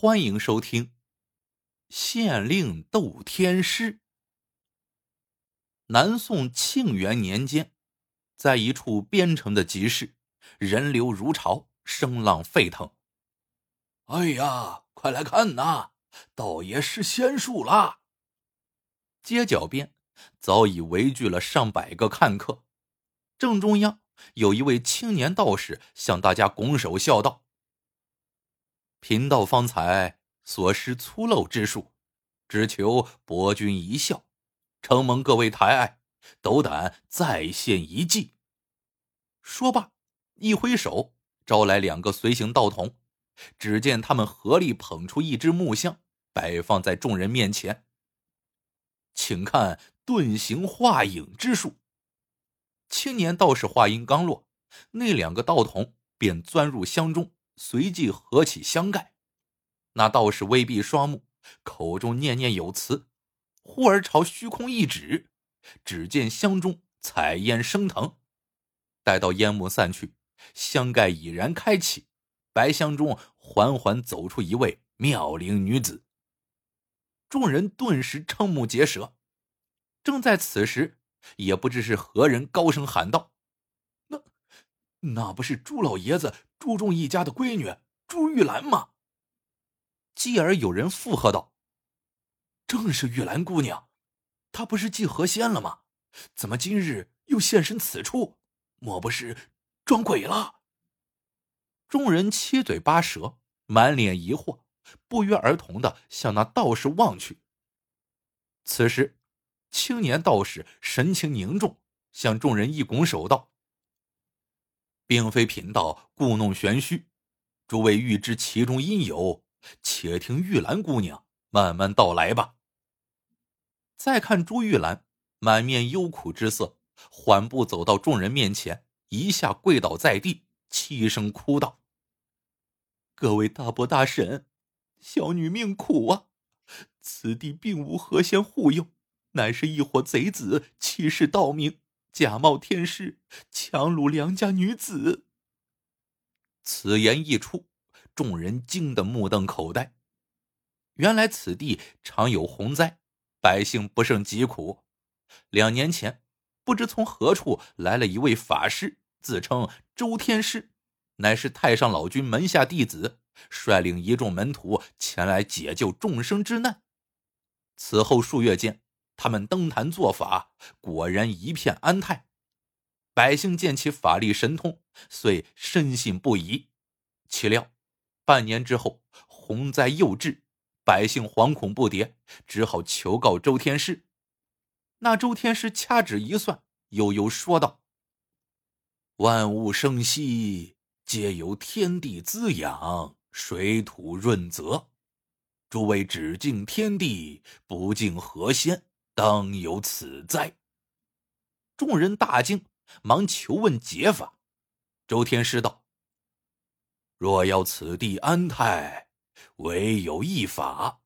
欢迎收听《县令斗天师》。南宋庆元年间，在一处边城的集市，人流如潮，声浪沸腾。哎呀，快来看呐！道爷施仙术啦！街角边早已围聚了上百个看客，正中央有一位青年道士向大家拱手笑道：“贫道方才所施粗陋之术，只求博君一笑，承蒙各位抬爱，斗胆再现一计。”说罢，一挥手，招来两个随行道童。只见他们合力捧出一只木箱，摆放在众人面前。请看遁形化影之术。青年道士话音刚落，那两个道童便钻入箱中，随即合起箱盖。那道士微闭双目，口中念念有词，忽而朝虚空一指，只见香中彩烟升腾。待到烟幕散去，香盖已然开启。白箱中缓缓走出一位妙龄女子，众人顿时瞠目结舌。正在此时，也不知是何人高声喊道：“，那不是朱老爷子朱仲一家的闺女朱玉兰吗？”继而有人附和道：“正是玉兰姑娘，她不是祭河仙了吗？怎么今日又现身此处？莫不是撞鬼了？”众人七嘴八舌，满脸疑惑，不约而同的向那道士望去。此时，青年道士神情凝重，向众人一拱手道：“并非贫道故弄玄虚，诸位欲知其中因由，且听玉兰姑娘慢慢道来吧。”再看朱玉兰，满面忧苦之色，缓步走到众人面前，一下跪倒在地。凄声哭道：“各位大伯大婶，小女命苦啊！此地并无何仙护佑，乃是一伙贼子欺世盗名，假冒天师，强掳良家女子。”此言一出，众人惊得目瞪口呆。原来此地常有洪灾，百姓不胜疾苦。两年前，不知从何处来了一位法师。自称周天师，乃是太上老君门下弟子，率领一众门徒前来解救众生之难。此后数月间，他们登坛做法，果然一片安泰。百姓见其法力神通，遂深信不疑。岂料半年之后，洪灾又至，百姓惶恐不迭，只好求告周天师。那周天师掐指一算，悠悠说道。万物生息，皆由天地滋养，水土润泽。诸位只敬天地，不敬河仙，当有此灾。众人大惊，忙求问解法。周天师道：“若要此地安泰，唯有一法：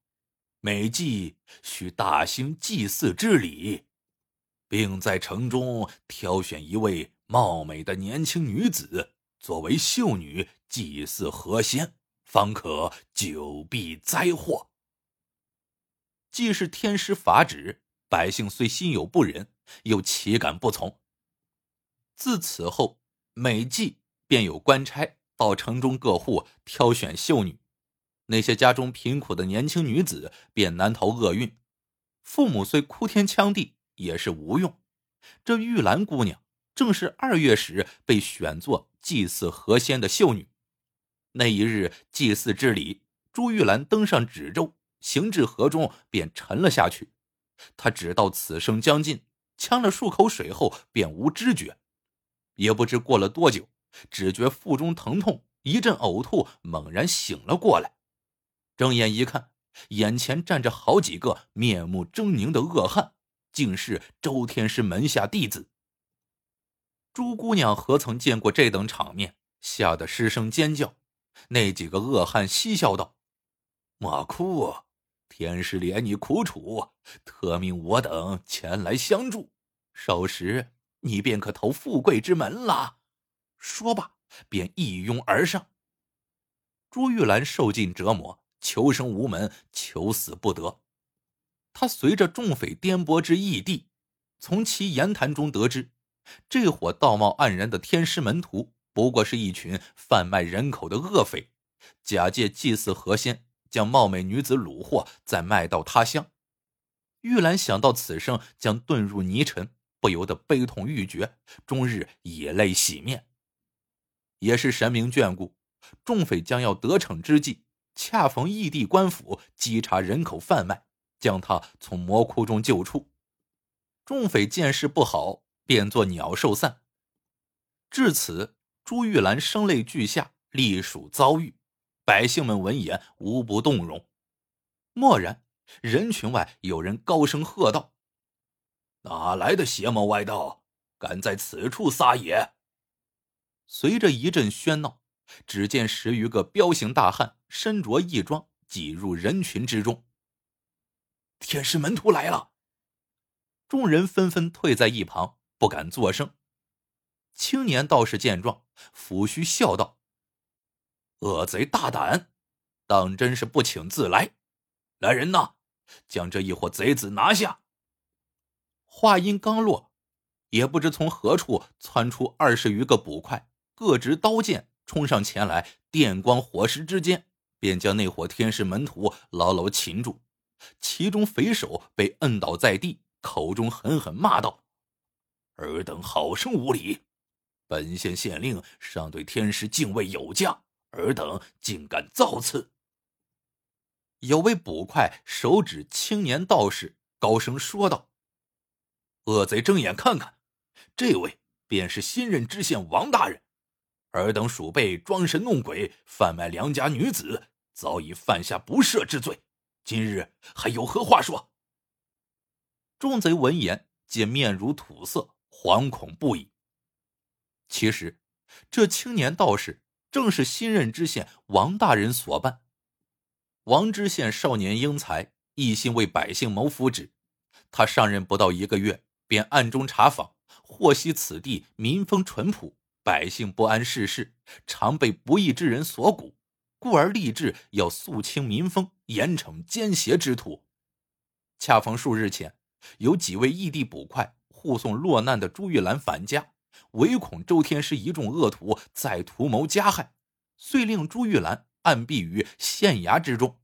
每季需大兴祭祀之礼，并在城中挑选一位。”貌美的年轻女子作为秀女祭祀河仙，方可久避灾祸。既是天师法旨，百姓虽心有不忍，又岂敢不从？自此后，每季便有官差到城中各户挑选秀女，那些家中贫苦的年轻女子便难逃厄运。父母虽哭天抢地，也是无用。这玉兰姑娘。正是二月时被选作祭祀河仙的秀女，那一日祭祀之礼，朱玉兰登上纸舟，行至河中便沉了下去。他只到此生将近，呛了数口水后便无知觉，也不知过了多久，只觉腹中疼痛，一阵呕吐，猛然醒了过来。睁眼一看，眼前站着好几个面目狰狞的恶汉，竟是周天师门下弟子。朱姑娘何曾见过这等场面，吓得失声尖叫。那几个恶汉嬉笑道：“莫哭，天师怜你苦楚，特命我等前来相助，少时你便可投富贵之门了。”说罢，便一拥而上。朱玉兰受尽折磨，求生无门，求死不得。他随着众匪颠簸至异地，从其言谈中得知，这伙道貌岸然的天师门徒不过是一群贩卖人口的恶匪，假借祭祀河仙，将貌美女子虏获，再卖到他乡。玉兰想到此生将遁入泥尘，不由得悲痛欲绝，终日以泪洗面。也是神明眷顾，众匪将要得逞之际，恰逢异地官府稽查人口贩卖。将他从魔窟中救出，众匪见势不好，便作鸟兽散。至此，朱玉兰声泪俱下，隶属遭遇。百姓们闻言无不动容。蓦然，人群外有人高声喝道：“哪来的邪魔歪道，敢在此处撒野？”随着一阵喧闹，只见十余个彪形大汉身着义装，挤入人群之中。天师门徒来了，众人纷纷退在一旁，不敢作声。青年道士见状，抚须笑道：“恶贼大胆，当真是不请自来！来人呐，将这一伙贼子拿下！”话音刚落，也不知从何处窜出二十余个捕快，各执刀剑冲上前来，电光火石之间，便将那伙天师门徒牢牢擒住。其中匪首被摁倒在地，口中狠狠骂道：“尔等好生无礼！本县县令尚对天师敬畏有加，尔等竟敢造次！”有位捕快手指青年道士，高声说道：“恶贼睁眼看看，这位便是新任知县王大人。尔等鼠辈装神弄鬼，贩卖良家女子，早已犯下不赦之罪。”今日还有何话说？众贼闻言，皆面如土色，惶恐不已。其实，这青年道士正是新任知县王大人所办。王知县少年英才，一心为百姓谋福祉。他上任不到一个月，便暗中查访，获悉此地民风淳朴，百姓不谙世事，常被不义之人所蛊。故而立志要肃清民风，严惩奸邪之徒。恰逢数日前，有几位异地捕快护送落难的朱玉兰返家，唯恐周天师一众恶徒再图谋加害，遂令朱玉兰暗避于县衙之中。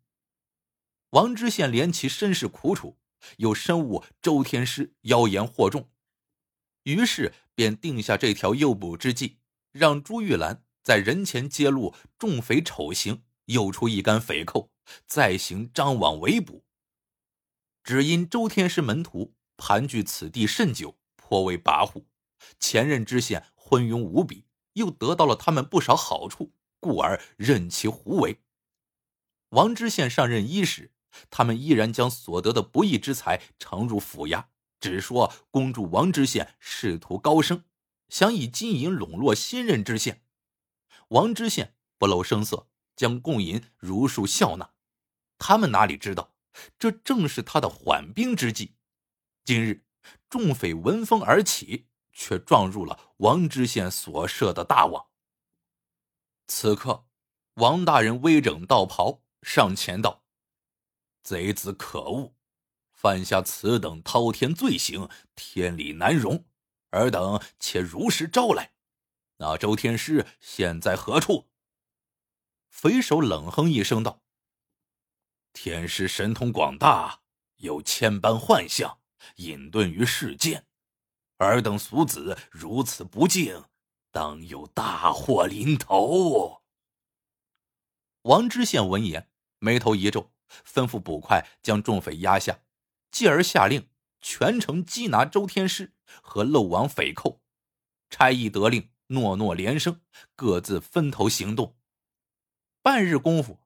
王知县怜其身世苦楚，又深悟周天师妖言惑众，于是便定下这条诱捕之计，让朱玉兰。在人前揭露众匪丑行，诱出一干匪寇，再行张网围捕。只因周天师门徒盘踞此地甚久，颇为跋扈，前任知县昏庸无比，又得到了他们不少好处，故而任其胡为。王知县上任伊始，他们依然将所得的不义之财呈入府衙，只说恭祝王知县仕途高升，想以金银笼络新任知县。王知县不露声色，将贡银如数笑纳。他们哪里知道，这正是他的缓兵之计。今日众匪闻风而起，却撞入了王知县所设的大网。此刻，王大人微整道袍，上前道：“贼子可恶，犯下此等滔天罪行，天理难容。尔等且如实招来。”那周天师现在何处？匪首冷哼一声道：“天师神通广大，有千般幻象，隐遁于世间。尔等俗子如此不敬，当有大祸临头。”王知县闻言，眉头一皱，吩咐捕快将众匪压下，继而下令全城缉拿周天师和漏网匪寇。差役得令。诺诺连声，各自分头行动。半日功夫，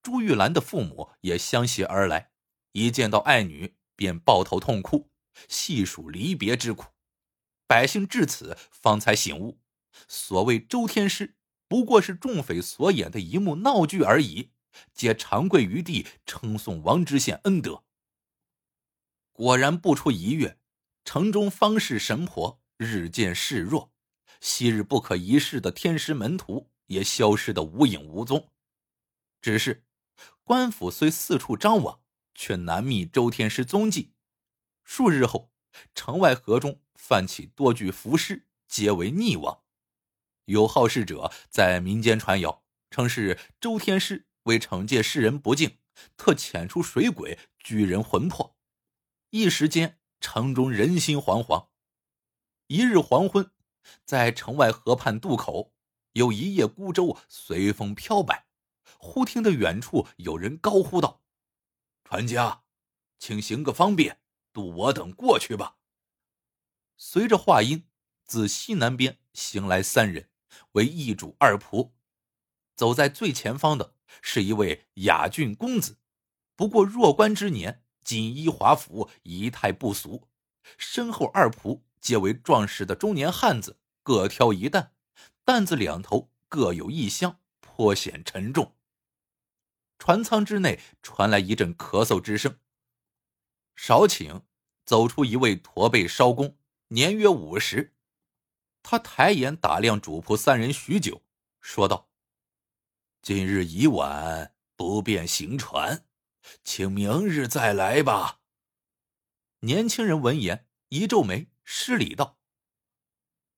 朱玉兰的父母也相携而来，一见到爱女便抱头痛哭，细数离别之苦。百姓至此方才醒悟，所谓周天师不过是众匪所演的一幕闹剧而已，皆长跪于地称颂王知县恩德。果然不出一月，城中方士神婆日渐示弱。昔日不可一世的天师门徒也消失的无影无踪。只是官府虽四处张网，却难觅周天师踪迹。数日后，城外河中泛起多具浮尸，皆为溺亡。有好事者在民间传谣，称是周天师为惩戒世人不敬，特遣出水鬼拘人魂魄。一时间，城中人心惶惶。一日黄昏，在城外河畔渡口，有一叶孤舟随风飘摆，忽听得远处有人高呼道：“船家，请行个方便，渡我等过去吧。”随着话音，自西南边行来三人，为一主二仆。走在最前方的是一位雅俊公子，不过弱冠之年，锦衣华服，仪态不俗。身后二仆。皆为壮实的中年汉子，各挑一担，担子两头各有一箱，颇显沉重。船舱之内传来一阵咳嗽之声。少顷，走出一位驼背艄公，年约五十。他抬眼打量主仆三人许久，说道：“今日已晚，不便行船，请明日再来吧。”年轻人闻言一皱眉。施礼道：“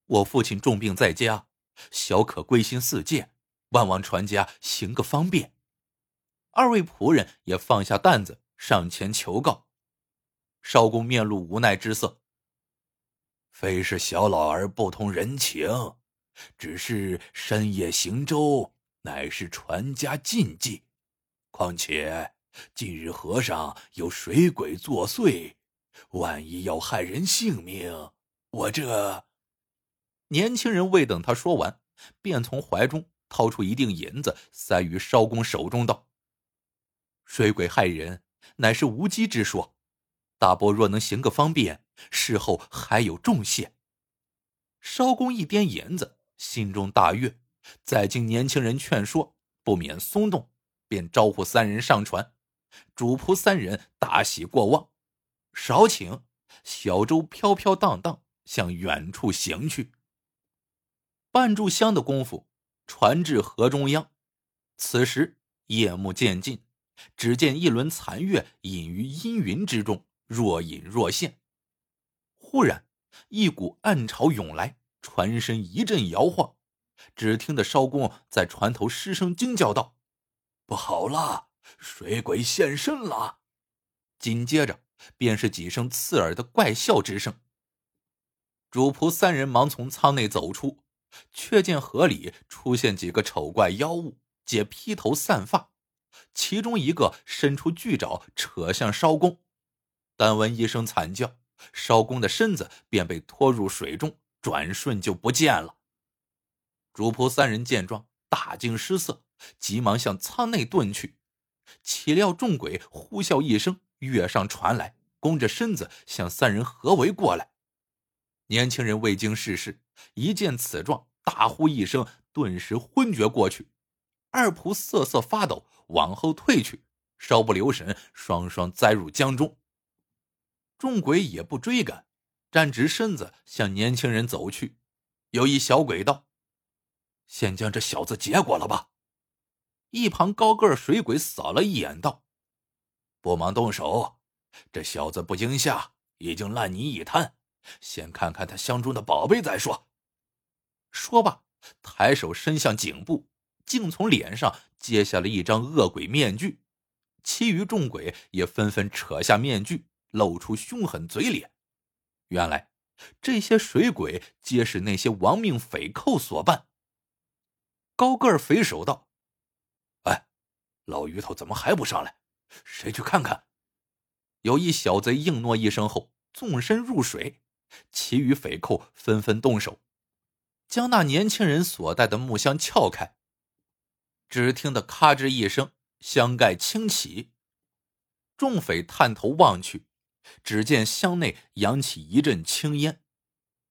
我父亲重病在家，小可归心似箭，万望船家行个方便。”二位仆人也放下担子，上前求告。少公面露无奈之色：“非是小老儿不通人情，只是深夜行舟乃是船家禁忌。况且近日河上有水鬼作祟。”万一要害人性命，我这……年轻人未等他说完，便从怀中掏出一锭银子，塞于艄公手中，道：“水鬼害人，乃是无稽之说。大伯若能行个方便，事后还有重谢。”艄公一掂银子，心中大悦，再经年轻人劝说，不免松动，便招呼三人上船。主仆三人大喜过望。少顷，小舟飘飘荡荡向远处行去。半炷香的功夫，船至河中央。此时夜幕渐近，只见一轮残月隐于阴云之中，若隐若现。忽然，一股暗潮涌来，船身一阵摇晃。只听得艄公在船头失声惊叫道：“不好了，水鬼现身了！”紧接着。便是几声刺耳的怪笑之声。主仆三人忙从舱内走出，却见河里出现几个丑怪妖物，皆披头散发，其中一个伸出巨爪扯向艄公，但闻一声惨叫，艄公的身子便被拖入水中，转瞬就不见了。主仆三人见状，大惊失色，急忙向舱内遁去，岂料众鬼呼啸一声。跃上船来，弓着身子向三人合围过来。年轻人未经世事，一见此状，大呼一声，顿时昏厥过去。二仆瑟瑟发抖，往后退去，稍不留神，双双栽入江中。众鬼也不追赶，站直身子向年轻人走去。有一小鬼道：“先将这小子结果了吧。”一旁高个水鬼扫了一眼，道。不忙动手，这小子不惊吓，已经烂泥一滩。先看看他箱中的宝贝再说。说罢，抬手伸向颈部，竟从脸上揭下了一张恶鬼面具。其余众鬼也纷纷扯下面具，露出凶狠嘴脸。原来，这些水鬼皆是那些亡命匪寇所扮。高个儿匪首道：“哎，老鱼头怎么还不上来？”谁去看看？有一小贼应诺一声后，纵身入水。其余匪寇纷纷动手，将那年轻人所带的木箱撬开。只听得咔吱一声，箱盖倾起。众匪探头望去，只见箱内扬起一阵青烟。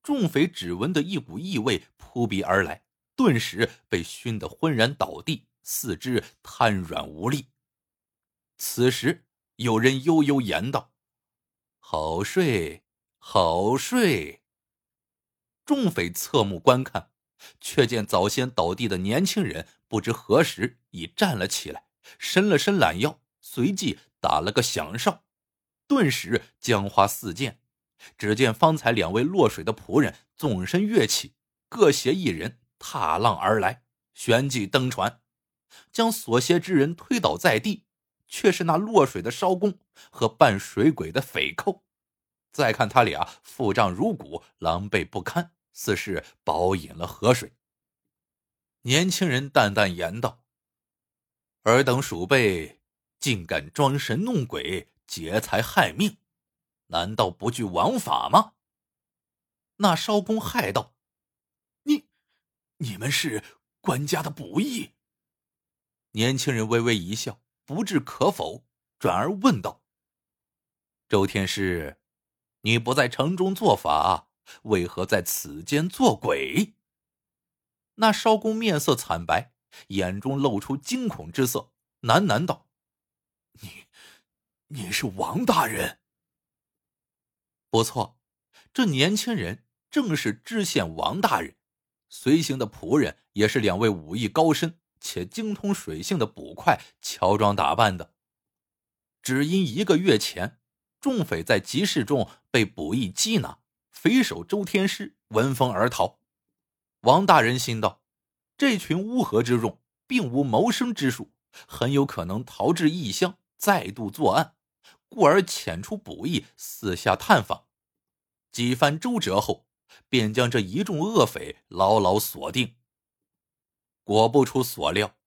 众匪只闻得一股异味扑鼻而来，顿时被熏得昏然倒地，四肢瘫软无力。此时，有人悠悠言道：“好睡，好睡。”众匪侧目观看，却见早先倒地的年轻人不知何时已站了起来，伸了伸懒腰，随即打了个响哨，顿时江花四溅。只见方才两位落水的仆人纵身跃起，各携一人，踏浪而来，旋即登船，将所携之人推倒在地，却是那落水的艄公和扮水鬼的匪寇。再看他俩腹胀如鼓，狼狈不堪，似是饱饮了河水。年轻人淡淡言道：“尔等鼠辈竟敢装神弄鬼，劫财害命！”难道不惧王法吗？那艄公骇道：“你，你们是官家的仆役？”年轻人微微一笑，不置可否，转而问道：“周天师，你不在城中做法，为何在此间做鬼？”那艄公面色惨白，眼中露出惊恐之色，喃喃道：“你，你是王大人？”不错，这年轻人正是知县王大人，随行的仆人也是两位武艺高深且精通水性的捕快，乔装打扮的。只因一个月前，众匪在集市中被捕役缉拿，匪首周天师闻风而逃。王大人心道，这群乌合之众并无谋生之术，很有可能逃至异乡，再度作案。故而遣出捕役四下探访，几番周折后，便将这一众恶匪牢牢锁定。果不出所料，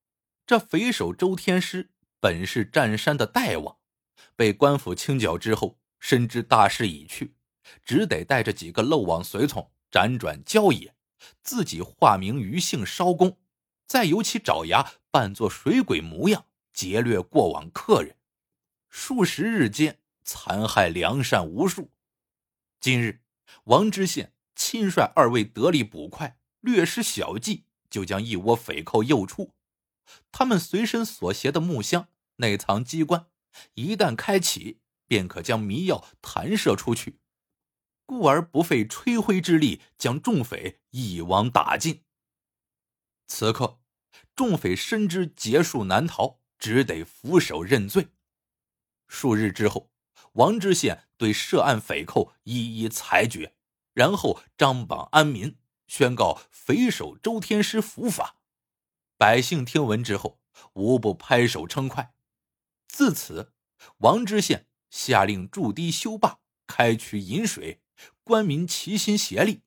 这匪首周天师本是占山的大王，被官府清剿之后，深知大势已去，只得带着几个漏网随从辗转郊野，自己化名于姓烧公，再由其爪牙扮作水鬼模样，劫掠过往客人。数十日间，残害良善无数。今日，王知县亲率二位得力捕快，略施小计，就将一窝匪寇诱出。他们随身所携的木箱内藏机关，一旦开启，便可将迷药弹射出去，故而不费吹灰之力，将众匪一网打尽。此刻，众匪深知劫数难逃，只得俯首认罪。数日之后，王知县对涉案匪寇一一裁决，然后张榜安民，宣告匪首周天师伏法。百姓听闻之后，无不拍手称快。自此，王知县下令筑堤修坝，开渠引水，官民齐心协力，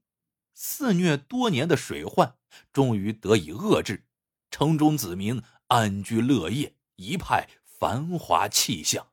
肆虐多年的水患终于得以遏制，城中子民安居乐业，一派繁华气象。